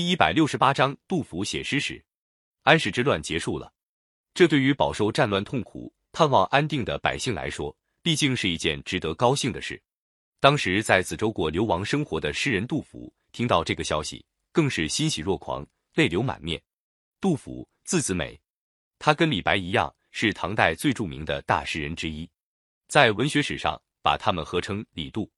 第一百六十八章，杜甫写诗时，安史之乱结束了。这对于饱受战乱痛苦、盼望安定的百姓来说，毕竟是一件值得高兴的事。当时在梓州国流亡生活的诗人杜甫，听到这个消息，更是欣喜若狂，泪流满面。杜甫，字子美，他跟李白一样，是唐代最著名的大诗人之一，在文学史上把他们合称李杜。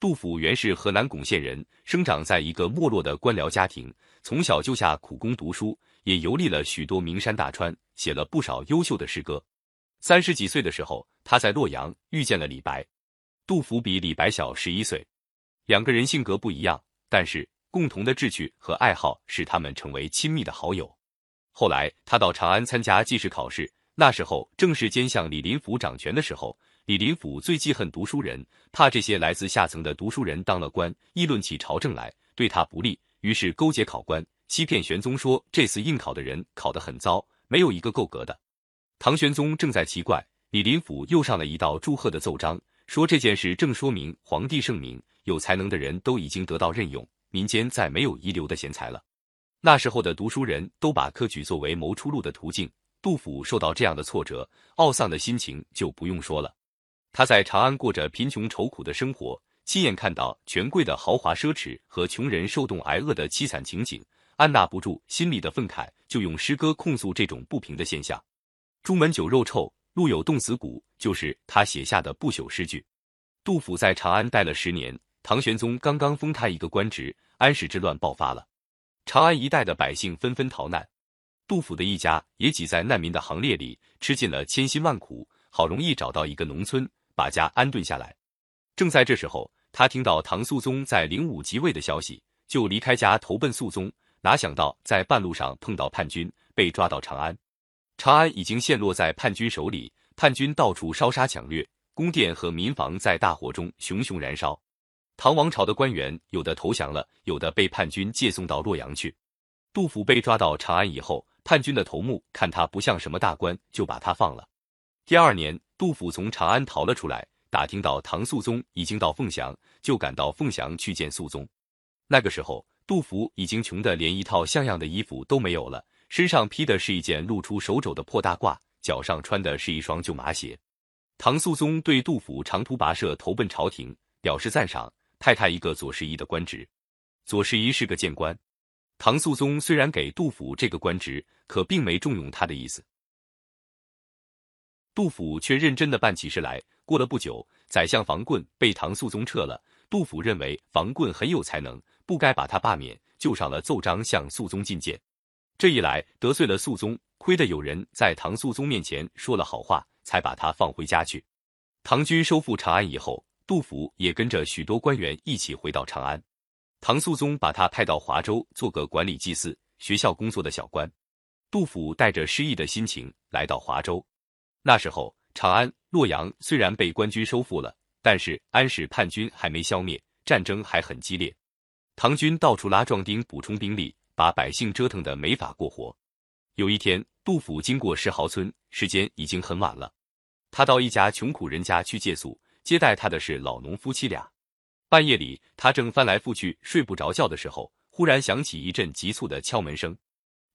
杜甫原是河南巩县人，生长在一个没落的官僚家庭，从小就下苦功读书，也游历了许多名山大川，写了不少优秀的诗歌。三十几岁的时候，他在洛阳遇见了李白。杜甫比李白小十一岁，两个人性格不一样，但是共同的志趣和爱好使他们成为亲密的好友。后来，他到长安参加进士考试，那时候正是奸相李林甫掌权的时候。李林甫最记恨读书人，怕这些来自下层的读书人当了官，议论起朝政来，对他不利，于是勾结考官，欺骗玄宗说这次应考的人考得很糟，没有一个够格的。唐玄宗正在奇怪，李林甫又上了一道祝贺的奏章，说这件事正说明皇帝圣明，有才能的人都已经得到任用，民间再没有遗留的贤才了。那时候的读书人都把科举作为谋出路的途径，杜甫受到这样的挫折，懊丧的心情就不用说了。他在长安过着贫穷愁苦的生活，亲眼看到权贵的豪华奢侈和穷人受冻挨饿的凄惨情景，按捺不住心里的愤慨，就用诗歌控诉这种不平的现象。朱门酒肉臭，路有冻死骨，就是他写下的不朽诗句。杜甫在长安待了十年，唐玄宗刚刚封他一个官职，安史之乱爆发了，长安一带的百姓纷纷逃难，杜甫的一家也挤在难民的行列里，吃尽了千辛万苦，好容易找到一个农村。把家安顿下来。正在这时候，他听到唐肃宗在灵武即位的消息，就离开家投奔肃宗。哪想到在半路上碰到叛军，被抓到长安。长安已经陷落在叛军手里，叛军到处烧杀抢掠，宫殿和民房在大火中熊熊燃烧。唐王朝的官员有的投降了，有的被叛军借送到洛阳去。杜甫被抓到长安以后，叛军的头目看他不像什么大官，就把他放了。第二年。杜甫从长安逃了出来，打听到唐肃宗已经到凤翔，就赶到凤翔去见肃宗。那个时候，杜甫已经穷得连一套像样的衣服都没有了，身上披的是一件露出手肘的破大褂，脚上穿的是一双旧麻鞋。唐肃宗对杜甫长途跋涉投奔朝廷表示赞赏，派他一个左拾遗的官职。左拾遗是个谏官，唐肃宗虽然给杜甫这个官职，可并没重用他的意思。杜甫却认真的办起事来。过了不久，宰相房棍被唐肃宗撤了。杜甫认为房棍很有才能，不该把他罢免，就上了奏章向肃宗进谏。这一来得罪了肃宗，亏得有人在唐肃宗面前说了好话，才把他放回家去。唐军收复长安以后，杜甫也跟着许多官员一起回到长安。唐肃宗把他派到华州做个管理祭祀、学校工作的小官。杜甫带着失意的心情来到华州。那时候，长安、洛阳虽然被官军收复了，但是安史叛军还没消灭，战争还很激烈。唐军到处拉壮丁补充兵力，把百姓折腾得没法过活。有一天，杜甫经过石壕村，时间已经很晚了。他到一家穷苦人家去借宿，接待他的是老农夫妻俩。半夜里，他正翻来覆去睡不着觉的时候，忽然响起一阵急促的敲门声。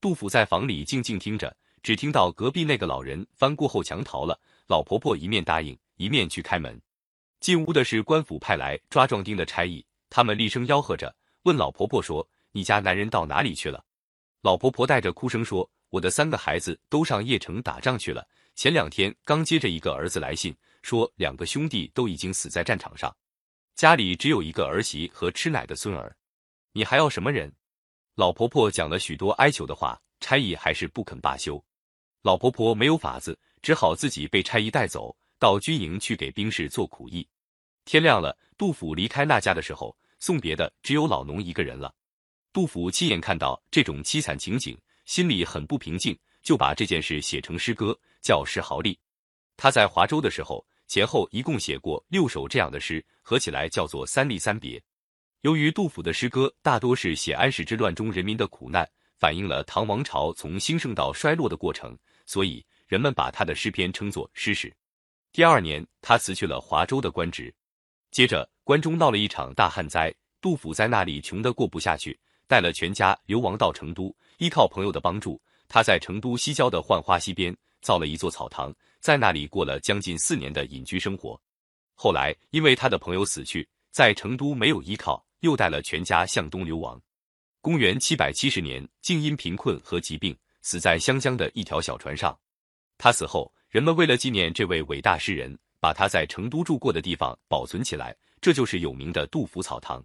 杜甫在房里静静听着。只听到隔壁那个老人翻过后墙逃了，老婆婆一面答应，一面去开门。进屋的是官府派来抓壮丁的差役，他们厉声吆喝着，问老婆婆说：“你家男人到哪里去了？”老婆婆带着哭声说：“我的三个孩子都上邺城打仗去了，前两天刚接着一个儿子来信，说两个兄弟都已经死在战场上，家里只有一个儿媳和吃奶的孙儿，你还要什么人？”老婆婆讲了许多哀求的话，差役还是不肯罢休。老婆婆没有法子，只好自己被差役带走到军营去给兵士做苦役。天亮了，杜甫离开那家的时候，送别的只有老农一个人了。杜甫亲眼看到这种凄惨情景，心里很不平静，就把这件事写成诗歌，叫《石壕吏》。他在华州的时候，前后一共写过六首这样的诗，合起来叫做《三吏三别》。由于杜甫的诗歌大多是写安史之乱中人民的苦难，反映了唐王朝从兴盛到衰落的过程。所以人们把他的诗篇称作诗史。第二年，他辞去了华州的官职。接着，关中闹了一场大旱灾，杜甫在那里穷得过不下去，带了全家流亡到成都，依靠朋友的帮助，他在成都西郊的浣花溪边造了一座草堂，在那里过了将近四年的隐居生活。后来，因为他的朋友死去，在成都没有依靠，又带了全家向东流亡。公元七百七十年，竟因贫困和疾病死在湘江的一条小船上。他死后，人们为了纪念这位伟大诗人，把他在成都住过的地方保存起来，这就是有名的杜甫草堂。